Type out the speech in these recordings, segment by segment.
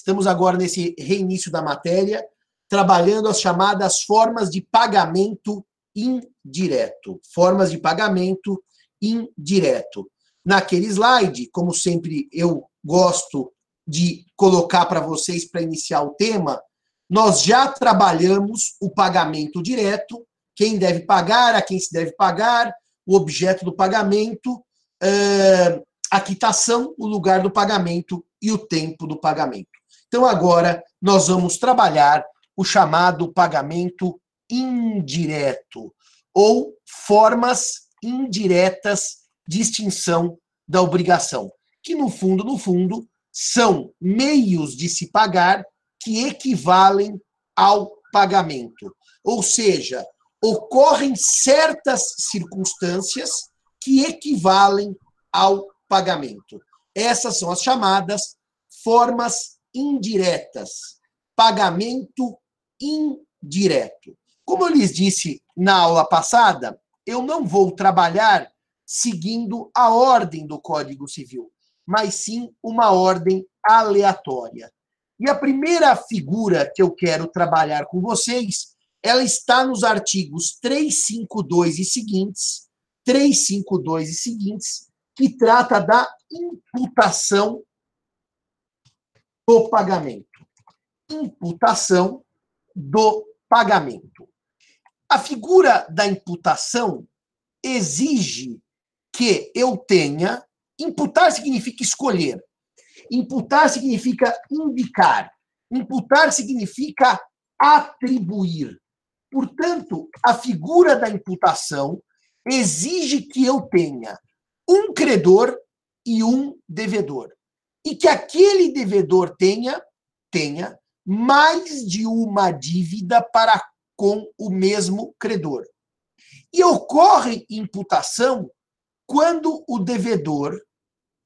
Estamos agora nesse reinício da matéria, trabalhando as chamadas formas de pagamento indireto. Formas de pagamento indireto. Naquele slide, como sempre eu gosto de colocar para vocês para iniciar o tema, nós já trabalhamos o pagamento direto, quem deve pagar, a quem se deve pagar, o objeto do pagamento, a quitação, o lugar do pagamento e o tempo do pagamento. Então, agora, nós vamos trabalhar o chamado pagamento indireto, ou formas indiretas de extinção da obrigação, que, no fundo, no fundo, são meios de se pagar que equivalem ao pagamento. Ou seja, ocorrem certas circunstâncias que equivalem ao pagamento. Essas são as chamadas formas indiretas. Pagamento indireto. Como eu lhes disse na aula passada, eu não vou trabalhar seguindo a ordem do Código Civil, mas sim uma ordem aleatória. E a primeira figura que eu quero trabalhar com vocês, ela está nos artigos 352 e seguintes, 352 e seguintes, que trata da imputação do pagamento. Imputação do pagamento. A figura da imputação exige que eu tenha. Imputar significa escolher. Imputar significa indicar. Imputar significa atribuir. Portanto, a figura da imputação exige que eu tenha um credor e um devedor. E que aquele devedor tenha tenha mais de uma dívida para com o mesmo credor. E ocorre imputação quando o devedor,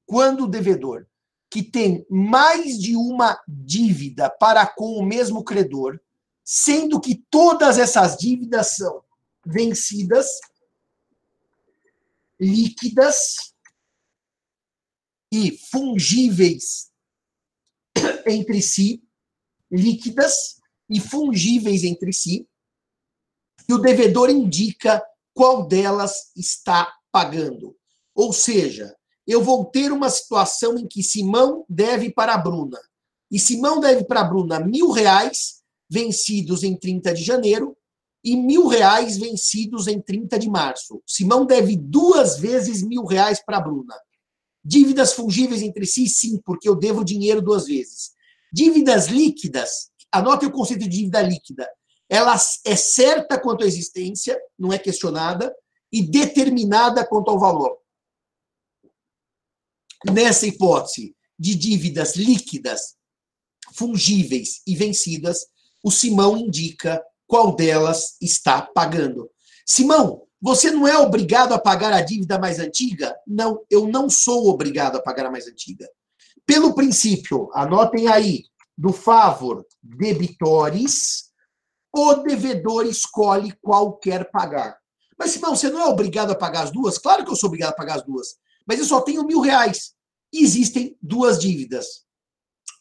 quando o devedor que tem mais de uma dívida para com o mesmo credor, sendo que todas essas dívidas são vencidas, líquidas e fungíveis entre si, líquidas e fungíveis entre si, e o devedor indica qual delas está pagando. Ou seja, eu vou ter uma situação em que Simão deve para Bruna. E Simão deve para Bruna mil reais vencidos em 30 de janeiro e mil reais vencidos em 30 de março. Simão deve duas vezes mil reais para Bruna. Dívidas fungíveis entre si, sim, porque eu devo dinheiro duas vezes. Dívidas líquidas, anote o conceito de dívida líquida ela é certa quanto à existência, não é questionada, e determinada quanto ao valor. Nessa hipótese de dívidas líquidas, fungíveis e vencidas, o Simão indica qual delas está pagando. Simão, você não é obrigado a pagar a dívida mais antiga? Não, eu não sou obrigado a pagar a mais antiga. Pelo princípio, anotem aí, do favor debitores, o devedor escolhe qual quer pagar. Mas, Simão, você não é obrigado a pagar as duas? Claro que eu sou obrigado a pagar as duas. Mas eu só tenho mil reais. Existem duas dívidas.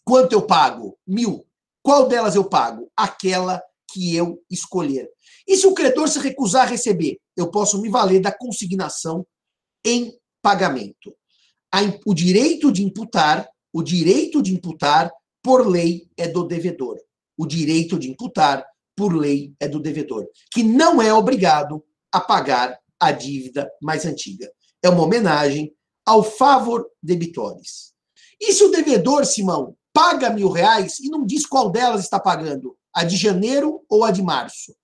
Quanto eu pago? Mil. Qual delas eu pago? Aquela que eu escolher. E se o credor se recusar a receber? Eu posso me valer da consignação em pagamento. O direito de imputar, o direito de imputar, por lei, é do devedor. O direito de imputar por lei, é do devedor, que não é obrigado a pagar a dívida mais antiga. É uma homenagem ao favor debitores. E se o devedor, Simão, paga mil reais e não diz qual delas está pagando, a de janeiro ou a de março?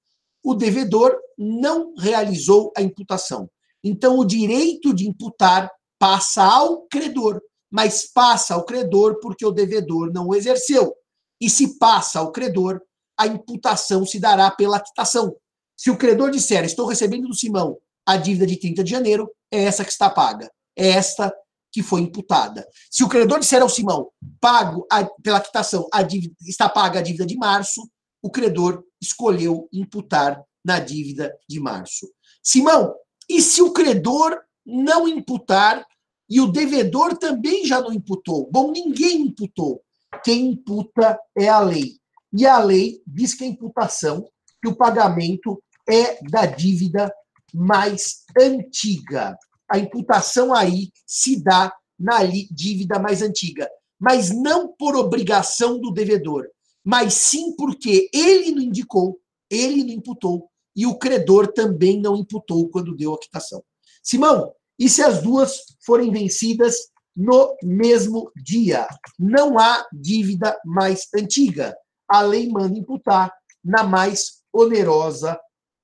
O devedor não realizou a imputação. Então, o direito de imputar passa ao credor, mas passa ao credor porque o devedor não o exerceu. E se passa ao credor, a imputação se dará pela quitação. Se o credor disser, estou recebendo do Simão a dívida de 30 de janeiro, é essa que está paga. É esta que foi imputada. Se o credor disser ao Simão, pago a, pela quitação, a dívida, está paga a dívida de março, o credor escolheu imputar na dívida de março. Simão, e se o credor não imputar e o devedor também já não imputou? Bom, ninguém imputou. quem imputa é a lei. E a lei diz que a imputação, que o pagamento é da dívida mais antiga. A imputação aí se dá na dívida mais antiga, mas não por obrigação do devedor, mas sim porque ele não indicou, ele não imputou e o credor também não imputou quando deu a quitação. Simão, e se as duas forem vencidas no mesmo dia? Não há dívida mais antiga. A lei manda imputar na mais onerosa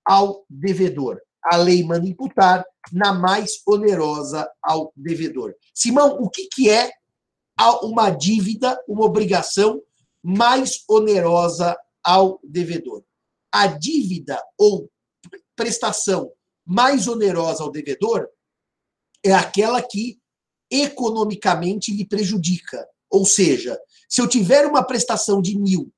ao devedor. A lei manda imputar na mais onerosa ao devedor. Simão, o que, que é uma dívida, uma obrigação mais onerosa ao devedor? A dívida ou prestação mais onerosa ao devedor é aquela que economicamente lhe prejudica. Ou seja, se eu tiver uma prestação de mil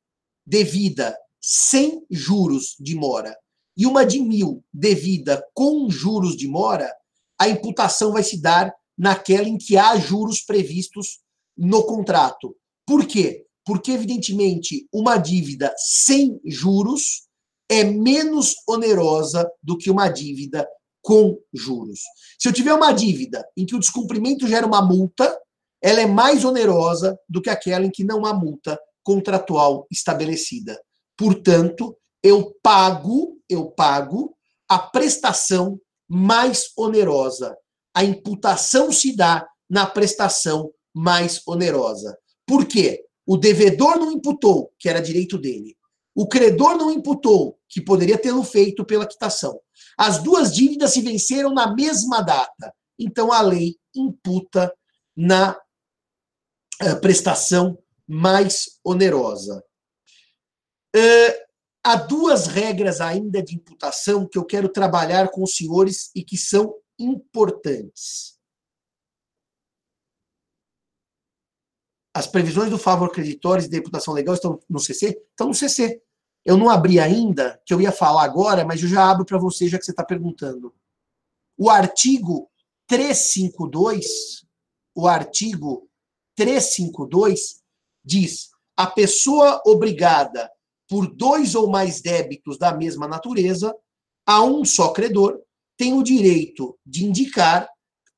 devida sem juros de mora e uma de mil devida com juros de mora, a imputação vai se dar naquela em que há juros previstos no contrato. Por quê? Porque, evidentemente, uma dívida sem juros é menos onerosa do que uma dívida com juros. Se eu tiver uma dívida em que o descumprimento gera uma multa, ela é mais onerosa do que aquela em que não há multa contratual estabelecida. Portanto, eu pago, eu pago a prestação mais onerosa. A imputação se dá na prestação mais onerosa. Por quê? O devedor não imputou, que era direito dele. O credor não imputou, que poderia tê-lo feito pela quitação. As duas dívidas se venceram na mesma data. Então a lei imputa na uh, prestação mais onerosa. Uh, há duas regras ainda de imputação que eu quero trabalhar com os senhores e que são importantes. As previsões do favor creditores e da imputação legal estão no CC? Estão no CC. Eu não abri ainda, que eu ia falar agora, mas eu já abro para você, já que você está perguntando. O artigo 352, o artigo 352 diz: a pessoa obrigada por dois ou mais débitos da mesma natureza a um só credor tem o direito de indicar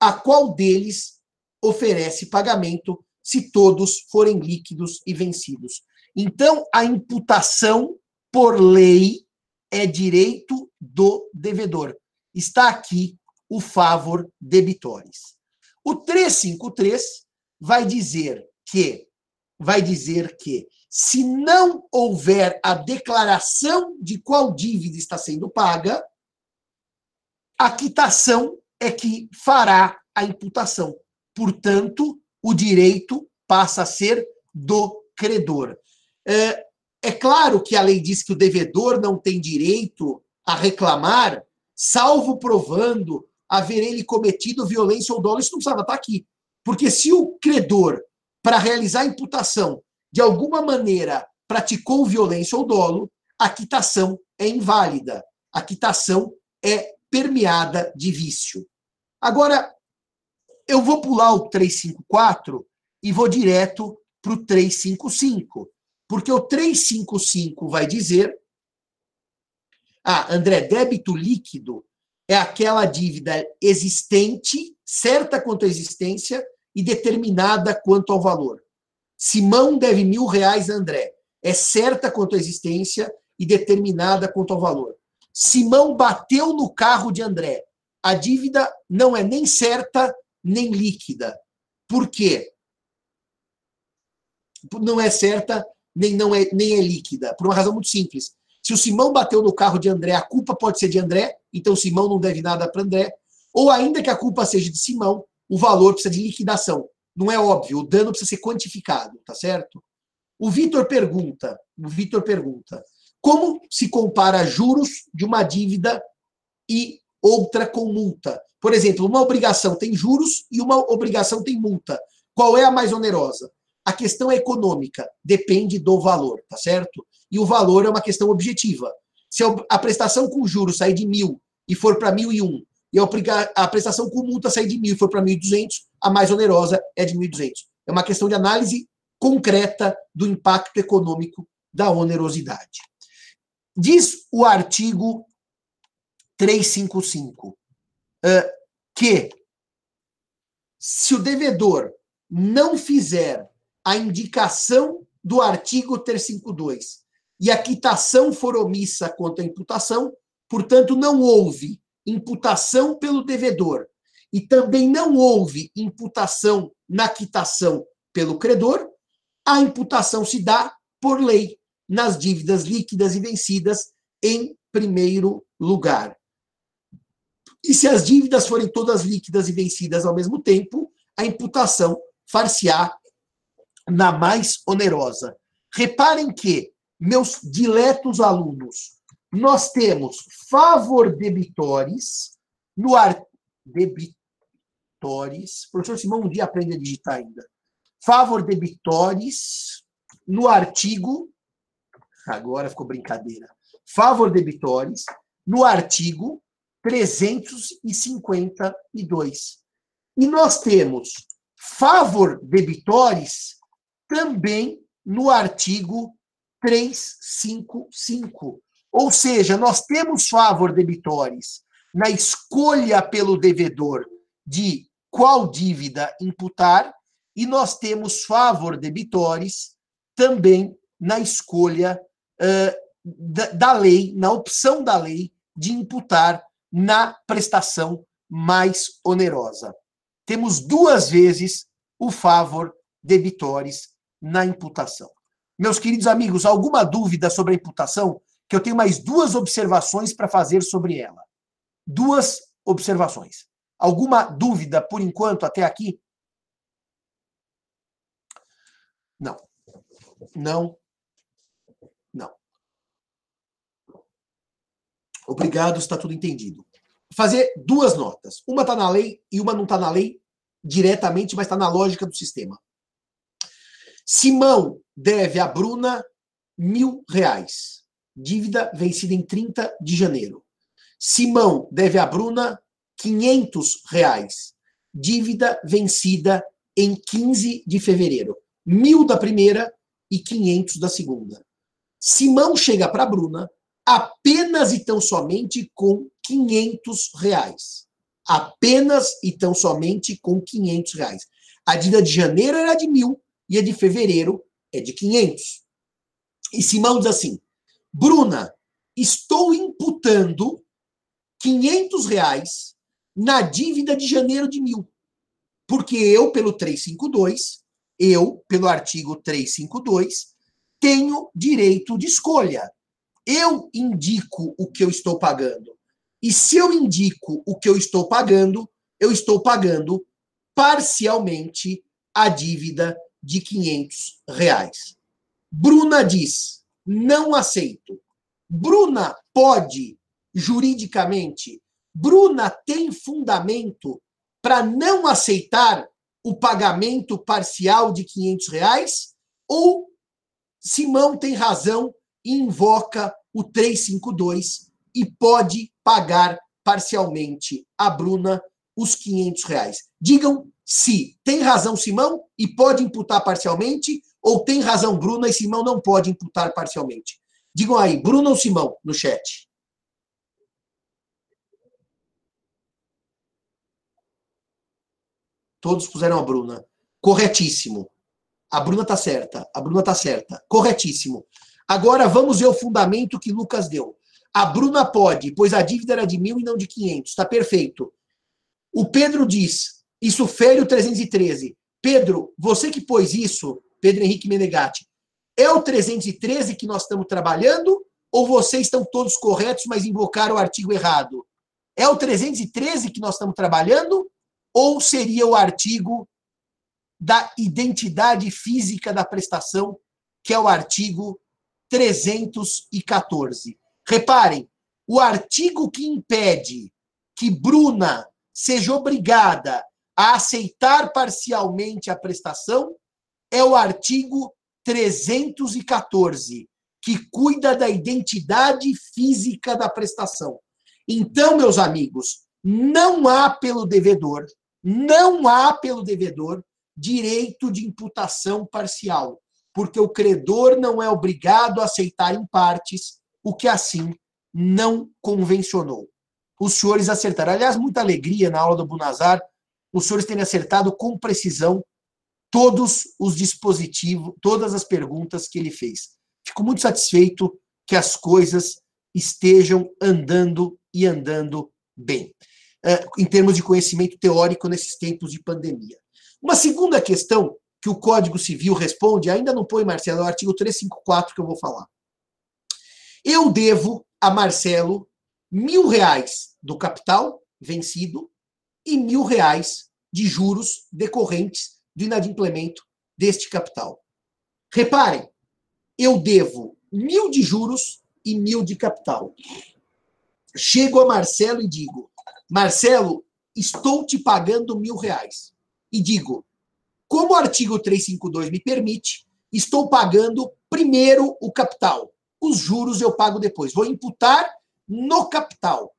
a qual deles oferece pagamento se todos forem líquidos e vencidos. Então, a imputação por lei, é direito do devedor. Está aqui o favor debitores. O 353 vai dizer que vai dizer que se não houver a declaração de qual dívida está sendo paga, a quitação é que fará a imputação. Portanto, o direito passa a ser do credor. É, é claro que a lei diz que o devedor não tem direito a reclamar, salvo provando haver ele cometido violência ou dolo. Isso não precisava estar aqui. Porque se o credor, para realizar a imputação, de alguma maneira praticou violência ou dolo, a quitação é inválida. A quitação é permeada de vício. Agora, eu vou pular o 354 e vou direto para o 355. Porque o 355 vai dizer. Ah, André, débito líquido é aquela dívida existente, certa quanto à existência e determinada quanto ao valor. Simão deve mil reais a André. É certa quanto à existência e determinada quanto ao valor. Simão bateu no carro de André. A dívida não é nem certa nem líquida. Por quê? Não é certa nem, não é, nem é líquida, por uma razão muito simples. Se o Simão bateu no carro de André, a culpa pode ser de André, então o Simão não deve nada para André. Ou ainda que a culpa seja de Simão, o valor precisa de liquidação. Não é óbvio, o dano precisa ser quantificado, tá certo? O Vitor pergunta, o Vitor pergunta, como se compara juros de uma dívida e outra com multa? Por exemplo, uma obrigação tem juros e uma obrigação tem multa. Qual é a mais onerosa? A questão é econômica, depende do valor, tá certo? E o valor é uma questão objetiva. Se a prestação com juros sair de mil e for para mil e um, e a prestação com multa sair de mil e for para mil e duzentos, a mais onerosa é de mil e duzentos. É uma questão de análise concreta do impacto econômico da onerosidade. Diz o artigo 355 que se o devedor não fizer a indicação do artigo 352 e a quitação for omissa quanto à imputação, portanto, não houve imputação pelo devedor e também não houve imputação na quitação pelo credor, a imputação se dá por lei nas dívidas líquidas e vencidas em primeiro lugar. E se as dívidas forem todas líquidas e vencidas ao mesmo tempo, a imputação far-se-á na mais onerosa. Reparem que, meus diletos alunos, nós temos favor debitores no ar... debitores. Professor Simão um dia aprende a digitar ainda. Favor debitores no artigo. Agora ficou brincadeira. Favor debitores no artigo 352. E nós temos favor debitores também no artigo 355. Ou seja, nós temos favor debitores na escolha pelo devedor de qual dívida imputar e nós temos favor debitores também na escolha uh, da, da lei, na opção da lei de imputar na prestação mais onerosa. Temos duas vezes o favor debitores na imputação. Meus queridos amigos, alguma dúvida sobre a imputação? Que eu tenho mais duas observações para fazer sobre ela. Duas observações. Alguma dúvida por enquanto até aqui? Não. Não. Obrigado, está tudo entendido. Fazer duas notas. Uma está na lei e uma não está na lei diretamente, mas está na lógica do sistema. Simão deve a Bruna mil reais. Dívida vencida em 30 de janeiro. Simão deve a Bruna 500 reais. Dívida vencida em 15 de fevereiro. Mil da primeira e 500 da segunda. Simão chega para Bruna apenas e tão somente com 500 reais. Apenas e tão somente com 500 reais. A dívida de janeiro era de mil e a de fevereiro é de 500. E Simão diz assim, Bruna, estou imputando 500 reais na dívida de janeiro de mil. Porque eu, pelo 352, eu, pelo artigo 352, tenho direito de escolha eu indico o que eu estou pagando. E se eu indico o que eu estou pagando, eu estou pagando parcialmente a dívida de 500 reais. Bruna diz: não aceito. Bruna pode, juridicamente, Bruna tem fundamento para não aceitar o pagamento parcial de 500 reais? Ou Simão tem razão invoca o 352 e pode pagar parcialmente a Bruna os 500 reais. Digam se tem razão Simão e pode imputar parcialmente, ou tem razão Bruna e Simão não pode imputar parcialmente. Digam aí, Bruna ou Simão, no chat. Todos puseram a Bruna. Corretíssimo. A Bruna tá certa. A Bruna tá certa. Corretíssimo. Agora vamos ver o fundamento que Lucas deu. A Bruna pode, pois a dívida era de mil e não de 500. Está perfeito. O Pedro diz, isso fere o 313. Pedro, você que pôs isso, Pedro Henrique Menegatti, é o 313 que nós estamos trabalhando ou vocês estão todos corretos, mas invocaram o artigo errado? É o 313 que nós estamos trabalhando ou seria o artigo da identidade física da prestação, que é o artigo 314. Reparem, o artigo que impede que Bruna seja obrigada a aceitar parcialmente a prestação é o artigo 314, que cuida da identidade física da prestação. Então, meus amigos, não há pelo devedor, não há pelo devedor direito de imputação parcial, porque o credor não é obrigado a aceitar em partes o que assim não convencionou. Os senhores acertaram. Aliás, muita alegria na aula do Bunazar, os senhores terem acertado com precisão todos os dispositivos, todas as perguntas que ele fez. Fico muito satisfeito que as coisas estejam andando e andando bem, eh, em termos de conhecimento teórico nesses tempos de pandemia. Uma segunda questão que o Código Civil responde, ainda não põe, Marcelo, é o artigo 354 que eu vou falar. Eu devo a Marcelo mil reais do capital vencido e mil reais de juros decorrentes do inadimplemento deste capital. Reparem, eu devo mil de juros e mil de capital. Chego a Marcelo e digo: Marcelo, estou te pagando mil reais. E digo: como o artigo 352 me permite, estou pagando primeiro o capital. Os juros eu pago depois. Vou imputar no capital.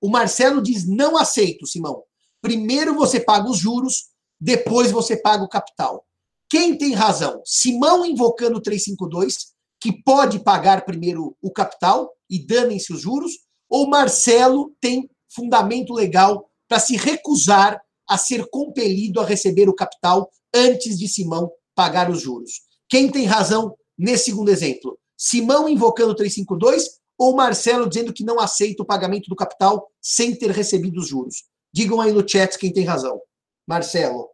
O Marcelo diz: não aceito, Simão. Primeiro você paga os juros, depois você paga o capital. Quem tem razão? Simão invocando 352, que pode pagar primeiro o capital e danem-se os juros, ou Marcelo tem fundamento legal para se recusar a ser compelido a receber o capital antes de Simão pagar os juros. Quem tem razão nesse segundo exemplo? Simão invocando 352 ou Marcelo dizendo que não aceita o pagamento do capital sem ter recebido os juros? Digam aí no chat quem tem razão. Marcelo.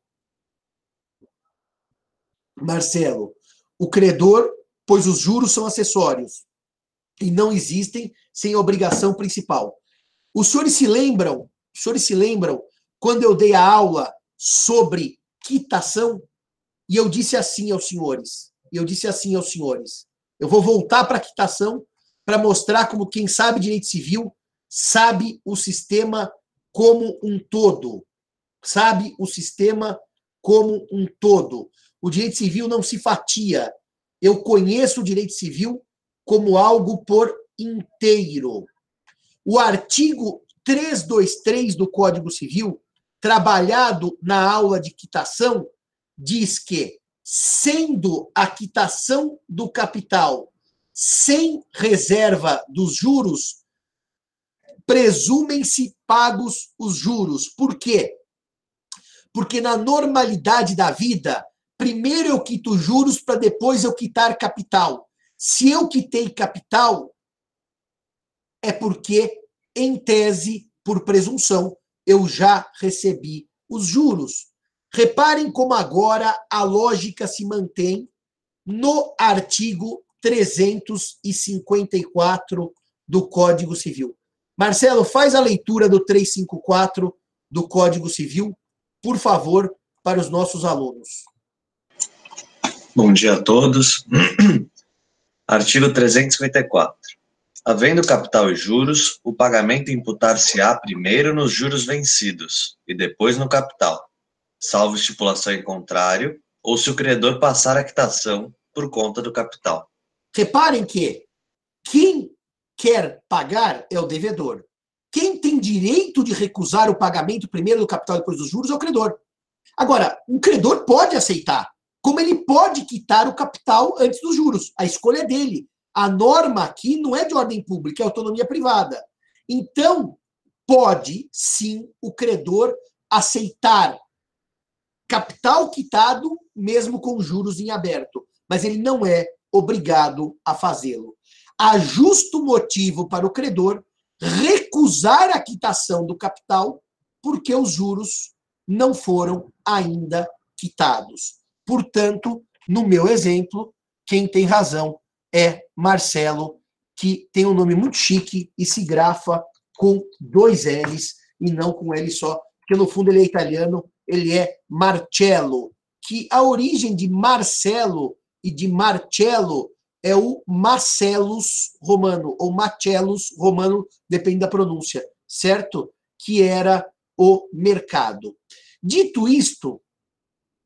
Marcelo. O credor, pois os juros são acessórios e não existem sem obrigação principal. Os senhores se lembram, os senhores se lembram quando eu dei a aula sobre quitação e eu disse assim aos senhores, e eu disse assim aos senhores, eu vou voltar para a quitação para mostrar como quem sabe direito civil sabe o sistema como um todo. Sabe o sistema como um todo. O direito civil não se fatia. Eu conheço o direito civil como algo por inteiro. O artigo 323 do Código Civil, trabalhado na aula de quitação, diz que, sendo a quitação do capital sem reserva dos juros, presumem-se pagos os juros. Por quê? Porque na normalidade da vida, primeiro eu quito juros para depois eu quitar capital. Se eu quitei capital, é porque, em tese, por presunção, eu já recebi os juros. Reparem como agora a lógica se mantém no artigo 354 do Código Civil. Marcelo, faz a leitura do 354 do Código Civil, por favor, para os nossos alunos. Bom dia a todos. Artigo 354. Havendo capital e juros, o pagamento imputar-se-á primeiro nos juros vencidos e depois no capital, salvo estipulação em contrário, ou se o credor passar a quitação por conta do capital. Reparem que quem quer pagar é o devedor. Quem tem direito de recusar o pagamento primeiro do capital e depois dos juros é o credor. Agora, um credor pode aceitar, como ele pode quitar o capital antes dos juros. A escolha é dele. A norma aqui não é de ordem pública, é autonomia privada. Então, pode sim o credor aceitar capital quitado, mesmo com juros em aberto. Mas ele não é obrigado a fazê-lo. Há justo motivo para o credor recusar a quitação do capital porque os juros não foram ainda quitados. Portanto, no meu exemplo, quem tem razão é Marcelo, que tem um nome muito chique e se grafa com dois L's e não com L só, porque no fundo ele é italiano, ele é Marcello, que a origem de Marcelo e de Marcello é o Marcellus romano, ou Marcellus romano, depende da pronúncia, certo? Que era o mercado. Dito isto,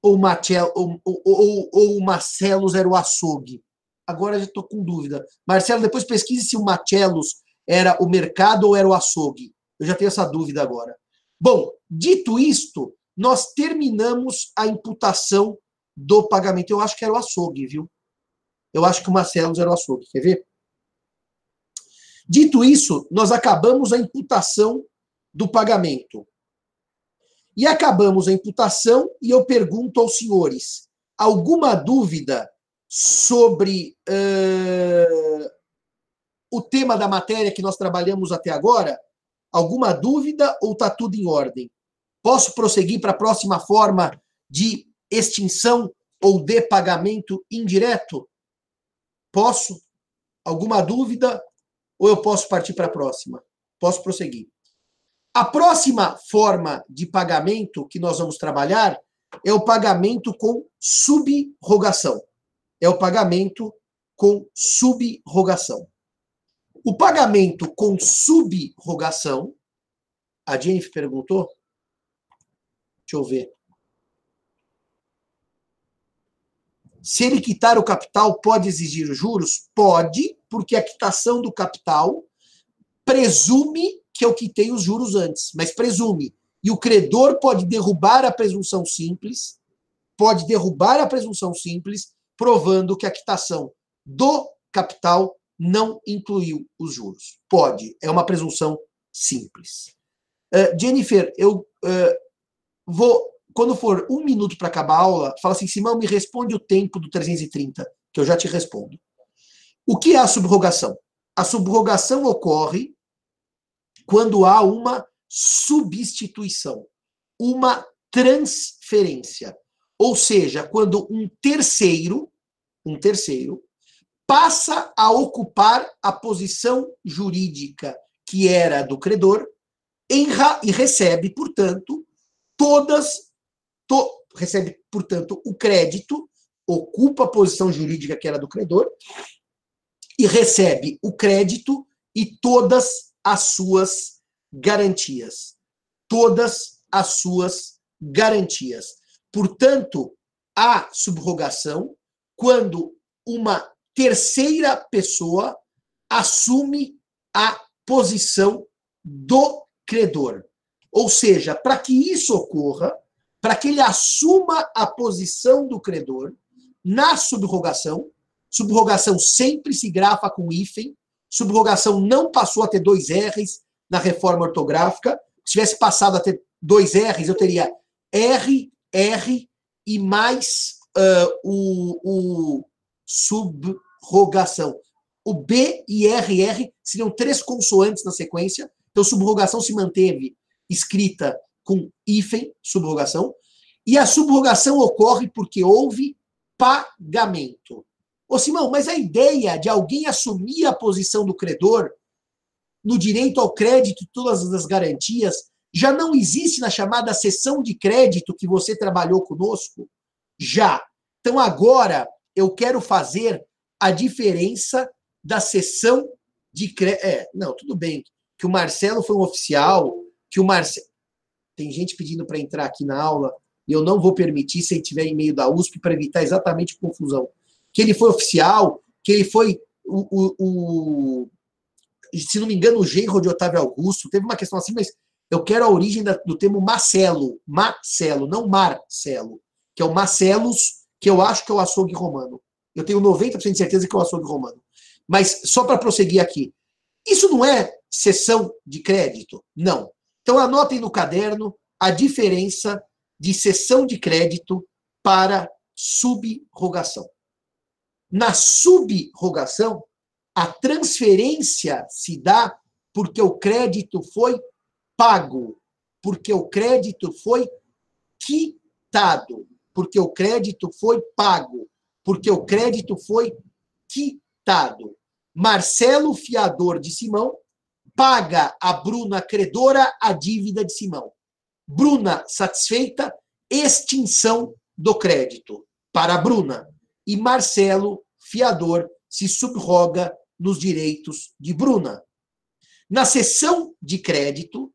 ou, Marcel, ou, ou, ou o Marcellus era o açougue. Agora já estou com dúvida. Marcelo, depois pesquise se o Marcellus era o mercado ou era o açougue. Eu já tenho essa dúvida agora. Bom, dito isto, nós terminamos a imputação do pagamento. Eu acho que era o açougue, viu? Eu acho que o Marcelo era o açougue. Quer ver? Dito isso, nós acabamos a imputação do pagamento. E acabamos a imputação e eu pergunto aos senhores: alguma dúvida sobre uh, o tema da matéria que nós trabalhamos até agora? Alguma dúvida ou está tudo em ordem? Posso prosseguir para a próxima forma de extinção ou de pagamento indireto? Posso? Alguma dúvida? Ou eu posso partir para a próxima? Posso prosseguir. A próxima forma de pagamento que nós vamos trabalhar é o pagamento com subrogação. É o pagamento com subrogação. O pagamento com subrogação, a Jennifer perguntou. Deixa eu ver. Se ele quitar o capital, pode exigir os juros? Pode, porque a quitação do capital presume que eu quitei os juros antes, mas presume. E o credor pode derrubar a presunção simples, pode derrubar a presunção simples, provando que a quitação do capital não incluiu os juros. Pode, é uma presunção simples. Uh, Jennifer, eu uh, vou, quando for um minuto para acabar a aula, fala assim, Simão, me responde o tempo do 330, que eu já te respondo. O que é a subrogação? A subrogação ocorre quando há uma substituição, uma transferência. Ou seja, quando um terceiro, um terceiro, passa a ocupar a posição jurídica que era do credor e recebe, portanto, todas to, recebe, portanto, o crédito, ocupa a posição jurídica que era do credor e recebe o crédito e todas as suas garantias. Todas as suas garantias. Portanto, a subrogação quando uma terceira pessoa assume a posição do credor. Ou seja, para que isso ocorra, para que ele assuma a posição do credor na subrogação, subrogação sempre se grafa com hífen, subrogação não passou a ter dois R's na reforma ortográfica. Se tivesse passado a ter dois R's, eu teria R, R e mais uh, o, o sub subrogação. O B e RR seriam três consoantes na sequência, então subrogação se manteve escrita com hífen, subrogação, e a subrogação ocorre porque houve pagamento. Ô Simão, mas a ideia de alguém assumir a posição do credor no direito ao crédito e todas as garantias já não existe na chamada sessão de crédito que você trabalhou conosco? Já. Então agora eu quero fazer a diferença da sessão de crédito. É, não, tudo bem. Que o Marcelo foi um oficial, que o Marcelo. Tem gente pedindo para entrar aqui na aula, e eu não vou permitir se ele tiver e-mail da USP para evitar exatamente confusão. Que ele foi oficial, que ele foi o, o, o se não me engano, o genro de Otávio Augusto. Teve uma questão assim, mas eu quero a origem da, do termo Marcelo. Marcelo, não Marcelo. Que é o Marcelos, que eu acho que é o açougue romano. Eu tenho 90% de certeza que é o açougue romano. Mas só para prosseguir aqui. Isso não é cessão de crédito? Não. Então anotem no caderno a diferença de cessão de crédito para subrogação. Na subrogação, a transferência se dá porque o crédito foi pago, porque o crédito foi quitado, porque o crédito foi pago, porque o crédito foi quitado. Marcelo, fiador de Simão, paga a Bruna credora a dívida de Simão. Bruna satisfeita, extinção do crédito para Bruna. E Marcelo, fiador, se subroga nos direitos de Bruna. Na sessão de crédito,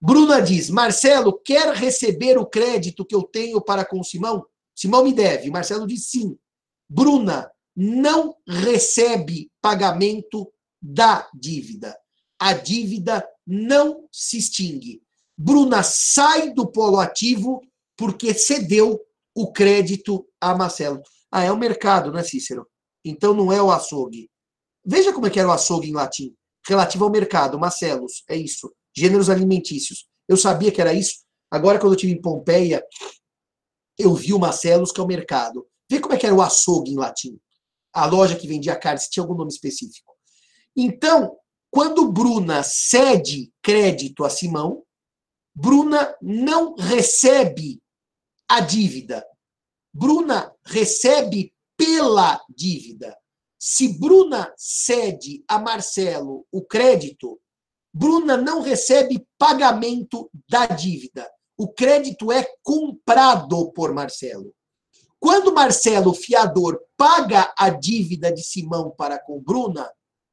Bruna diz: Marcelo, quer receber o crédito que eu tenho para com Simão? Simão me deve. Marcelo diz sim. Bruna não recebe pagamento da dívida. A dívida não se extingue. Bruna sai do polo ativo porque cedeu o crédito a Marcelo. Ah, é o mercado, né, Cícero? Então não é o açougue. Veja como é que era o açougue em latim. Relativo ao mercado, Marcelos, é isso. Gêneros alimentícios. Eu sabia que era isso. Agora, quando eu estive em Pompeia, eu vi o Marcelos, que é o mercado. Vê como é que era o açougue em latim. A loja que vendia carne, se tinha algum nome específico. Então, quando Bruna cede crédito a Simão, Bruna não recebe a dívida. Bruna recebe pela dívida. Se Bruna cede a Marcelo o crédito, Bruna não recebe pagamento da dívida. O crédito é comprado por Marcelo. Quando Marcelo, fiador, paga a dívida de Simão para com Bruna,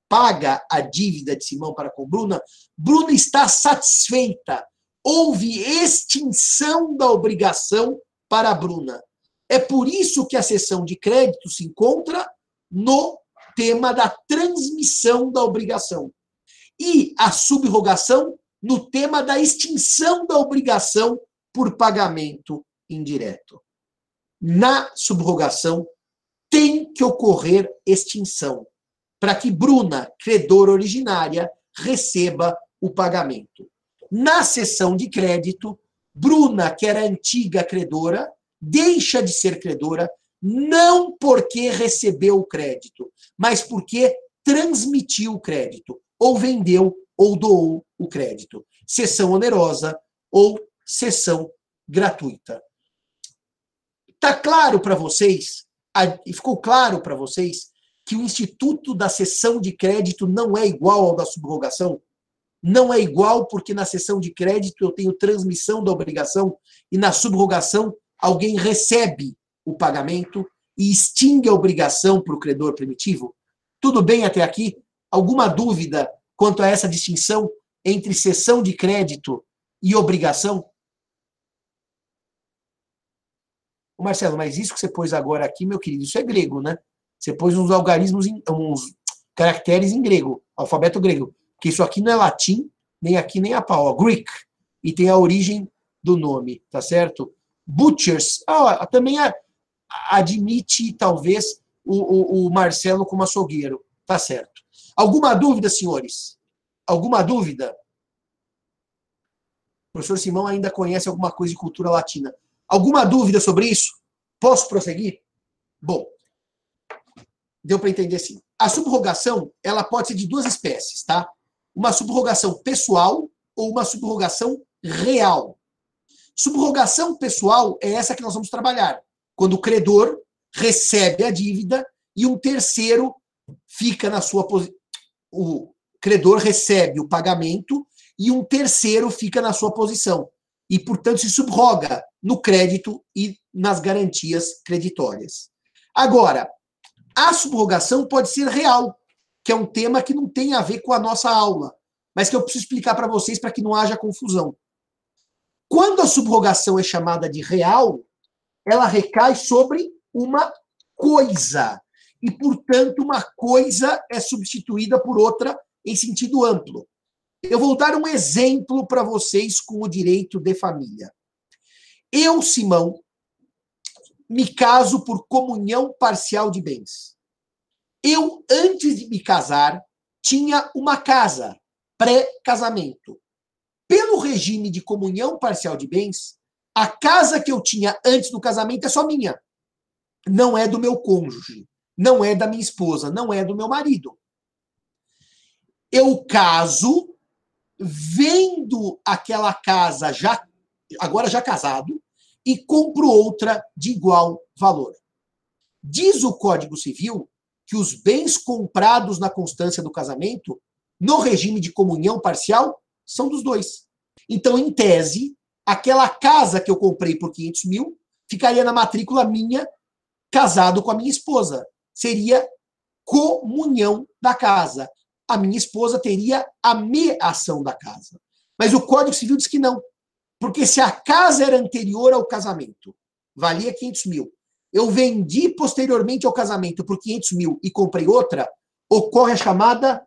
paga a dívida de Simão para com Bruna, Bruna está satisfeita. Houve extinção da obrigação para Bruna. É por isso que a sessão de crédito se encontra no tema da transmissão da obrigação. E a subrogação no tema da extinção da obrigação por pagamento indireto. Na subrogação, tem que ocorrer extinção, para que Bruna, credora originária, receba o pagamento. Na sessão de crédito, Bruna, que era antiga credora, deixa de ser credora, não porque recebeu o crédito, mas porque transmitiu o crédito, ou vendeu ou doou o crédito. Sessão onerosa ou sessão gratuita. Está claro para vocês, e ficou claro para vocês, que o instituto da sessão de crédito não é igual ao da subrogação? Não é igual porque na sessão de crédito eu tenho transmissão da obrigação e na subrogação alguém recebe o pagamento e extingue a obrigação para o credor primitivo? Tudo bem até aqui? Alguma dúvida quanto a essa distinção entre cessão de crédito e obrigação? Marcelo, mas isso que você pôs agora aqui, meu querido, isso é grego, né? Você pôs uns algarismos, uns caracteres em grego, alfabeto grego. Porque isso aqui não é latim, nem aqui, nem a pau. Greek. E tem a origem do nome, tá certo? Butchers, ah, também admite, talvez, o, o, o Marcelo como açougueiro. Tá certo. Alguma dúvida, senhores? Alguma dúvida? O professor Simão ainda conhece alguma coisa de cultura latina. Alguma dúvida sobre isso? Posso prosseguir? Bom, deu para entender sim. A subrogação, ela pode ser de duas espécies, tá? Uma subrogação pessoal ou uma subrogação real. Subrogação pessoal é essa que nós vamos trabalhar. Quando o credor recebe a dívida e um terceiro fica na sua posição. O credor recebe o pagamento e um terceiro fica na sua posição. E, portanto, se subroga no crédito e nas garantias creditórias. Agora, a subrogação pode ser real, que é um tema que não tem a ver com a nossa aula, mas que eu preciso explicar para vocês para que não haja confusão. Quando a subrogação é chamada de real, ela recai sobre uma coisa. E, portanto, uma coisa é substituída por outra em sentido amplo. Eu vou dar um exemplo para vocês com o direito de família. Eu, Simão, me caso por comunhão parcial de bens. Eu, antes de me casar, tinha uma casa, pré-casamento pelo regime de comunhão parcial de bens, a casa que eu tinha antes do casamento é só minha. Não é do meu cônjuge, não é da minha esposa, não é do meu marido. Eu caso, vendo aquela casa já agora já casado e compro outra de igual valor. Diz o Código Civil que os bens comprados na constância do casamento, no regime de comunhão parcial, são dos dois. Então, em tese, aquela casa que eu comprei por 500 mil ficaria na matrícula minha, casado com a minha esposa. Seria comunhão da casa. A minha esposa teria a meação da casa. Mas o Código Civil diz que não. Porque se a casa era anterior ao casamento, valia 500 mil, eu vendi posteriormente ao casamento por 500 mil e comprei outra, ocorre a chamada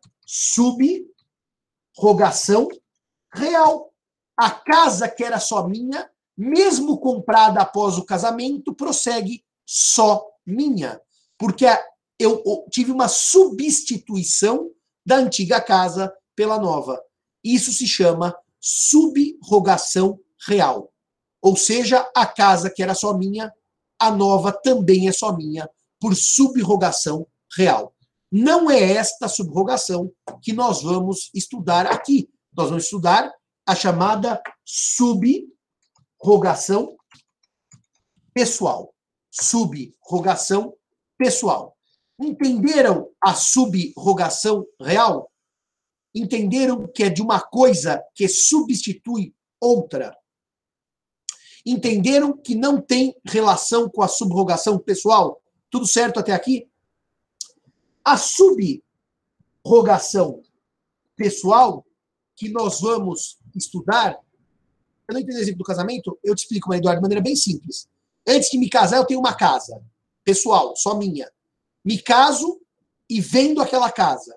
subrogação real. A casa que era só minha mesmo comprada após o casamento, prossegue só minha, porque eu tive uma substituição da antiga casa pela nova. Isso se chama subrogação real. Ou seja, a casa que era só minha, a nova também é só minha, por subrogação real. Não é esta subrogação que nós vamos estudar aqui. Nós vamos estudar a chamada subrogação pessoal. Subrogação pessoal. Entenderam a subrogação real? Entenderam que é de uma coisa que substitui outra? Entenderam que não tem relação com a subrogação pessoal? Tudo certo até aqui? A subrogação pessoal que nós vamos estudar, eu não entendo o exemplo do casamento, eu te explico, Eduardo, de maneira bem simples. Antes de me casar, eu tenho uma casa pessoal, só minha. Me caso e vendo aquela casa.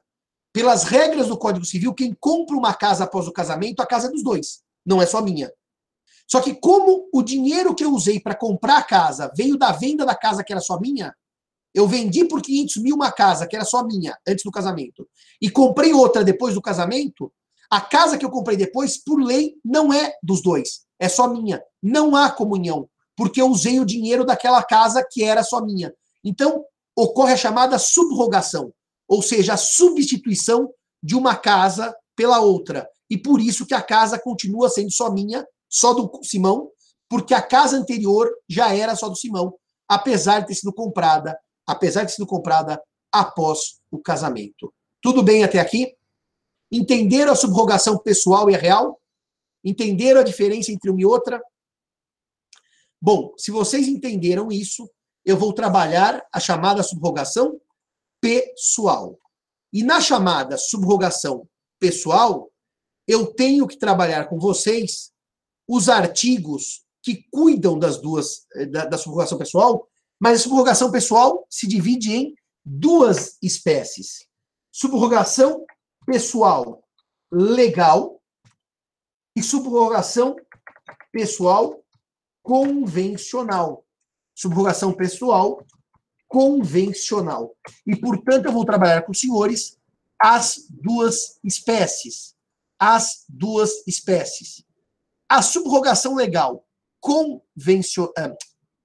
Pelas regras do Código Civil, quem compra uma casa após o casamento, a casa é dos dois, não é só minha. Só que como o dinheiro que eu usei para comprar a casa veio da venda da casa que era só minha, eu vendi por 500 mil uma casa que era só minha antes do casamento e comprei outra depois do casamento, a casa que eu comprei depois, por lei, não é dos dois, é só minha. Não há comunhão, porque eu usei o dinheiro daquela casa que era só minha. Então, ocorre a chamada subrogação, ou seja, a substituição de uma casa pela outra. E por isso que a casa continua sendo só minha, só do Simão, porque a casa anterior já era só do Simão, apesar de ter sido comprada apesar de ter sido comprada após o casamento. Tudo bem até aqui? Entenderam a subrogação pessoal e real? Entenderam a diferença entre uma e outra? Bom, se vocês entenderam isso, eu vou trabalhar a chamada subrogação pessoal. E na chamada subrogação pessoal, eu tenho que trabalhar com vocês os artigos que cuidam das duas eh, da, da subrogação pessoal mas a subrogação pessoal se divide em duas espécies: subrogação pessoal legal e subrogação pessoal convencional. Subrogação pessoal convencional. E, portanto, eu vou trabalhar com os senhores as duas espécies. As duas espécies. A subrogação legal convencional eh,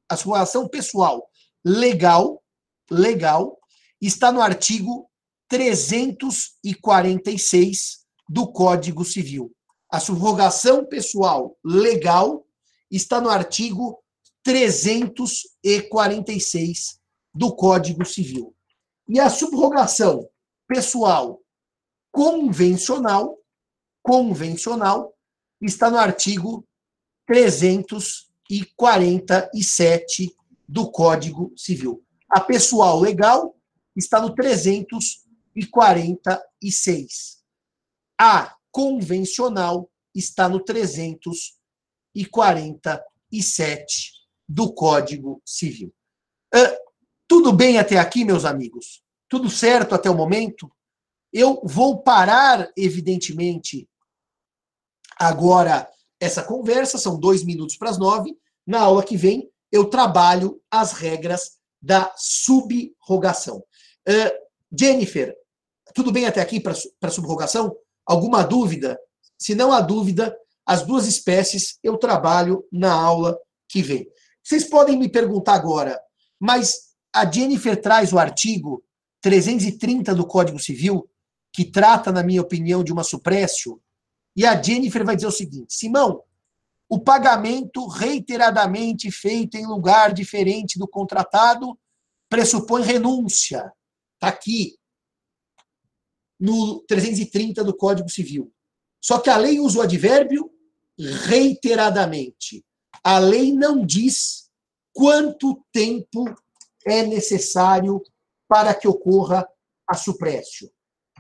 a sua ação pessoal legal, legal, está no artigo 346 do Código Civil. A subrogação pessoal legal está no artigo 346 do Código Civil. E a subrogação pessoal convencional, convencional, está no artigo 300 e 47 do Código Civil. A pessoal legal está no 346. A convencional está no 347 do Código Civil. Uh, tudo bem até aqui, meus amigos? Tudo certo até o momento? Eu vou parar, evidentemente, agora essa conversa, são dois minutos para as nove. Na aula que vem, eu trabalho as regras da subrogação. Uh, Jennifer, tudo bem até aqui para subrogação? Alguma dúvida? Se não há dúvida, as duas espécies eu trabalho na aula que vem. Vocês podem me perguntar agora, mas a Jennifer traz o artigo 330 do Código Civil, que trata, na minha opinião, de uma suprécio, e a Jennifer vai dizer o seguinte: Simão, o pagamento reiteradamente feito em lugar diferente do contratado pressupõe renúncia. Está aqui, no 330 do Código Civil. Só que a lei usa o advérbio reiteradamente. A lei não diz quanto tempo é necessário para que ocorra a suprécio.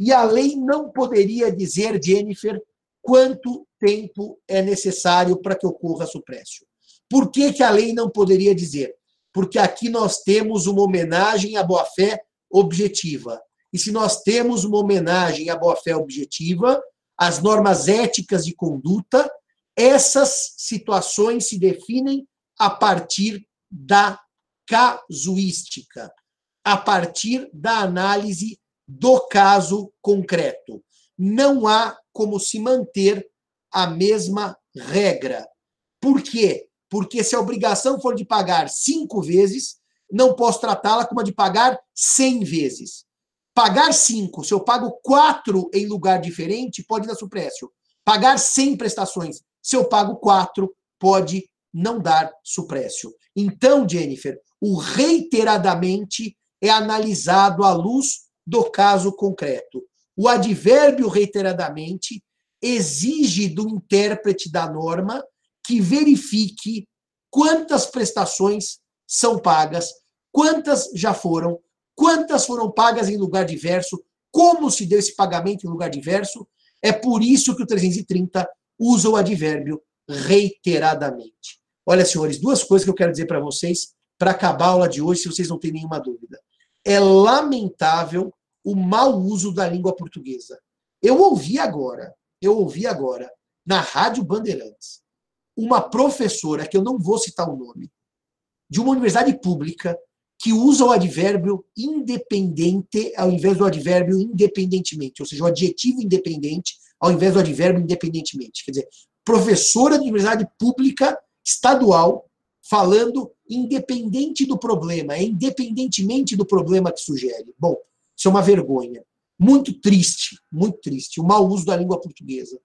E a lei não poderia dizer, Jennifer, quanto tempo é necessário para que ocorra suprécio. Por que, que a lei não poderia dizer? Porque aqui nós temos uma homenagem à boa-fé objetiva. E se nós temos uma homenagem à boa-fé objetiva, as normas éticas de conduta, Essas situações se definem a partir da casuística, a partir da análise do caso concreto. Não há como se manter a mesma regra. Por quê? Porque se a obrigação for de pagar cinco vezes, não posso tratá-la como a de pagar cem vezes. Pagar cinco, se eu pago quatro em lugar diferente, pode dar suprécio. Pagar cem prestações, se eu pago quatro, pode não dar suprécio. Então, Jennifer, o reiteradamente é analisado à luz do caso concreto. O advérbio reiteradamente exige do intérprete da norma que verifique quantas prestações são pagas, quantas já foram, quantas foram pagas em lugar diverso, como se deu esse pagamento em lugar diverso. É por isso que o 330 usa o advérbio reiteradamente. Olha, senhores, duas coisas que eu quero dizer para vocês para acabar a aula de hoje, se vocês não têm nenhuma dúvida. É lamentável o mau uso da língua portuguesa. Eu ouvi agora, eu ouvi agora, na Rádio Bandeirantes, uma professora, que eu não vou citar o nome, de uma universidade pública, que usa o advérbio independente ao invés do advérbio independentemente, ou seja, o adjetivo independente ao invés do advérbio independentemente. Quer dizer, professora de universidade pública estadual falando independente do problema, é independentemente do problema que sugere. Bom, isso é uma vergonha. Muito triste, muito triste, o mau uso da língua portuguesa.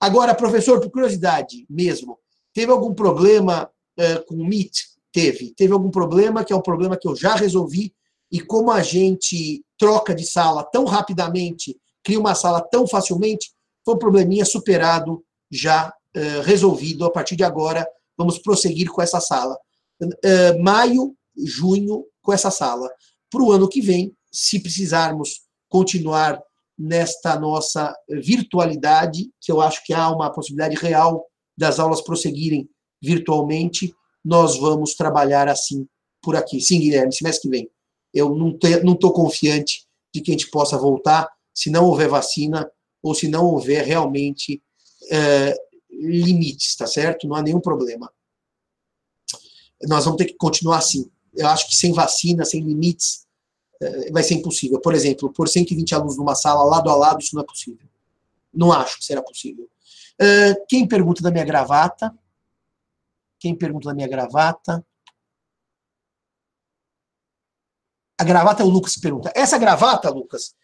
Agora, professor, por curiosidade mesmo, teve algum problema uh, com o MIT? Teve. Teve algum problema, que é um problema que eu já resolvi, e como a gente troca de sala tão rapidamente, cria uma sala tão facilmente, foi um probleminha superado, já uh, resolvido. A partir de agora, vamos prosseguir com essa sala. Uh, maio, junho, com essa sala. Para o ano que vem, se precisarmos continuar nesta nossa virtualidade, que eu acho que há uma possibilidade real das aulas prosseguirem virtualmente, nós vamos trabalhar assim por aqui. Sim, Guilherme, semestre que vem. Eu não estou confiante de que a gente possa voltar se não houver vacina ou se não houver realmente é, limites, tá certo? Não há nenhum problema. Nós vamos ter que continuar assim. Eu acho que sem vacina, sem limites, é, vai ser impossível. Por exemplo, por 120 alunos numa sala, lado a lado, isso não é possível. Não acho que será possível. É, quem pergunta da minha gravata? Quem pergunta da minha gravata? A gravata é o Lucas que pergunta. Essa gravata, Lucas,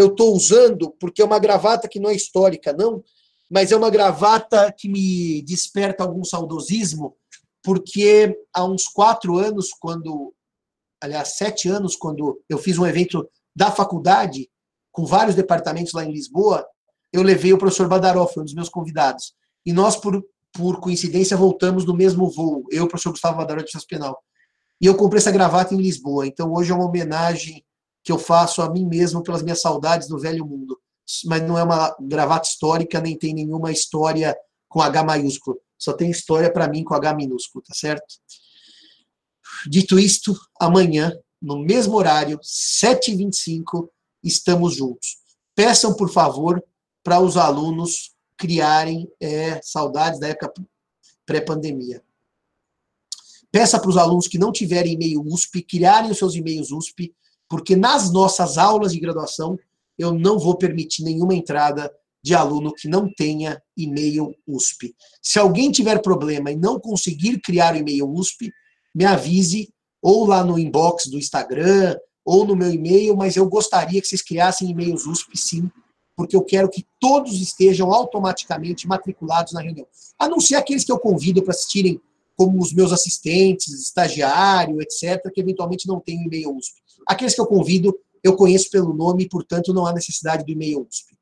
eu estou usando porque é uma gravata que não é histórica, não, mas é uma gravata que me desperta algum saudosismo, porque há uns quatro anos, quando aliás, sete anos, quando eu fiz um evento da faculdade, com vários departamentos lá em Lisboa, eu levei o professor Badaró, foi um dos meus convidados. E nós, por, por coincidência, voltamos no mesmo voo, eu o professor Gustavo Badaró de Justiça Penal. E eu comprei essa gravata em Lisboa. Então, hoje é uma homenagem que eu faço a mim mesmo pelas minhas saudades do velho mundo. Mas não é uma gravata histórica, nem tem nenhuma história com H maiúsculo. Só tem história para mim com H minúsculo, tá certo? Dito isto, amanhã, no mesmo horário, 7h25, estamos juntos. Peçam, por favor, para os alunos criarem é, saudades da época pré-pandemia. Peça para os alunos que não tiverem e-mail USP, criarem os seus e-mails USP, porque nas nossas aulas de graduação eu não vou permitir nenhuma entrada de aluno que não tenha e-mail USP. Se alguém tiver problema e não conseguir criar o e-mail USP, me avise, ou lá no inbox do Instagram, ou no meu e-mail, mas eu gostaria que vocês criassem e-mails USP sim, porque eu quero que todos estejam automaticamente matriculados na reunião. A não ser aqueles que eu convido para assistirem, como os meus assistentes, estagiário, etc., que eventualmente não têm e-mail USP. Aqueles que eu convido, eu conheço pelo nome, portanto, não há necessidade do e-mail USP.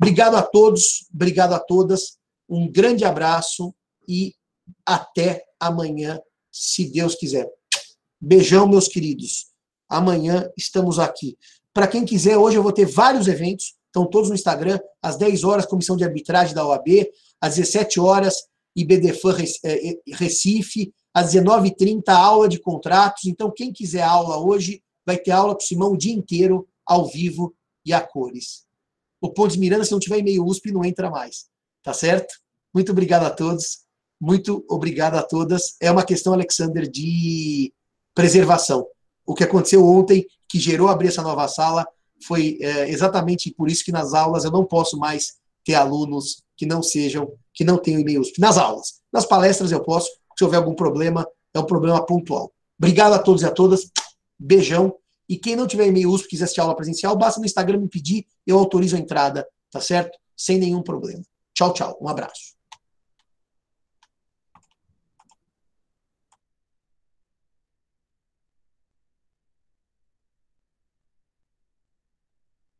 Obrigado a todos, obrigado a todas, um grande abraço e até amanhã se Deus quiser. Beijão, meus queridos. Amanhã estamos aqui. Para quem quiser, hoje eu vou ter vários eventos, estão todos no Instagram, às 10 horas, Comissão de Arbitragem da OAB, às 17 horas, IBDFAN é, é, Recife, às 19h30, aula de contratos. Então, quem quiser aula hoje, vai ter aula com o Simão o dia inteiro, ao vivo e a cores. O Pontes Miranda, se não tiver e-mail USP, não entra mais. Tá certo? Muito obrigado a todos. Muito obrigado a todas. É uma questão, Alexander, de preservação. O que aconteceu ontem, que gerou abrir essa nova sala, foi é, exatamente por isso que nas aulas eu não posso mais ter alunos que não sejam, que não tenham e-mails. Nas aulas. Nas palestras eu posso, se houver algum problema, é um problema pontual. Obrigado a todos e a todas. Beijão. E quem não tiver e-mail USP quiser assistir aula presencial, basta no Instagram me pedir, eu autorizo a entrada, tá certo? Sem nenhum problema. Tchau, tchau. Um abraço.